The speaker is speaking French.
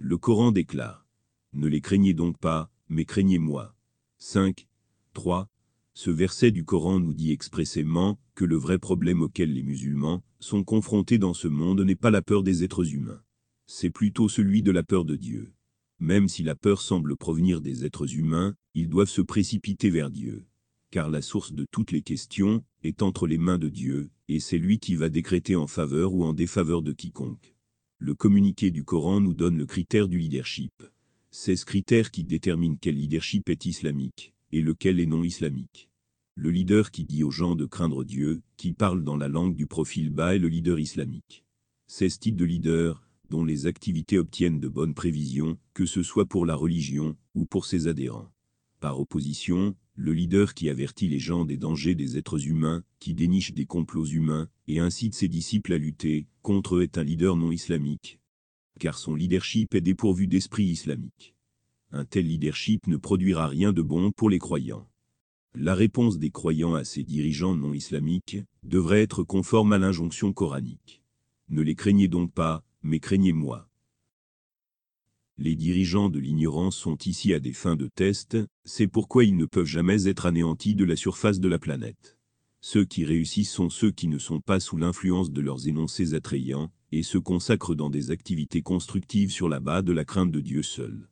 Le Coran déclare Ne les craignez donc pas, mais craignez-moi. 5. 3. Ce verset du Coran nous dit expressément que le vrai problème auquel les musulmans sont confrontés dans ce monde n'est pas la peur des êtres humains. C'est plutôt celui de la peur de Dieu. Même si la peur semble provenir des êtres humains, ils doivent se précipiter vers Dieu. Car la source de toutes les questions est entre les mains de Dieu, et c'est lui qui va décréter en faveur ou en défaveur de quiconque. Le communiqué du Coran nous donne le critère du leadership. C'est ce critère qui détermine quel leadership est islamique, et lequel est non islamique. Le leader qui dit aux gens de craindre Dieu, qui parle dans la langue du profil bas est le leader islamique. C'est ce type de leader, dont les activités obtiennent de bonnes prévisions, que ce soit pour la religion ou pour ses adhérents. Par opposition, le leader qui avertit les gens des dangers des êtres humains, qui déniche des complots humains, et incite ses disciples à lutter contre eux est un leader non islamique. Car son leadership est dépourvu d'esprit islamique. Un tel leadership ne produira rien de bon pour les croyants. La réponse des croyants à ces dirigeants non islamiques devrait être conforme à l'injonction coranique. Ne les craignez donc pas, mais craignez-moi. Les dirigeants de l'ignorance sont ici à des fins de test, c'est pourquoi ils ne peuvent jamais être anéantis de la surface de la planète. Ceux qui réussissent sont ceux qui ne sont pas sous l'influence de leurs énoncés attrayants, et se consacrent dans des activités constructives sur la base de la crainte de Dieu seul.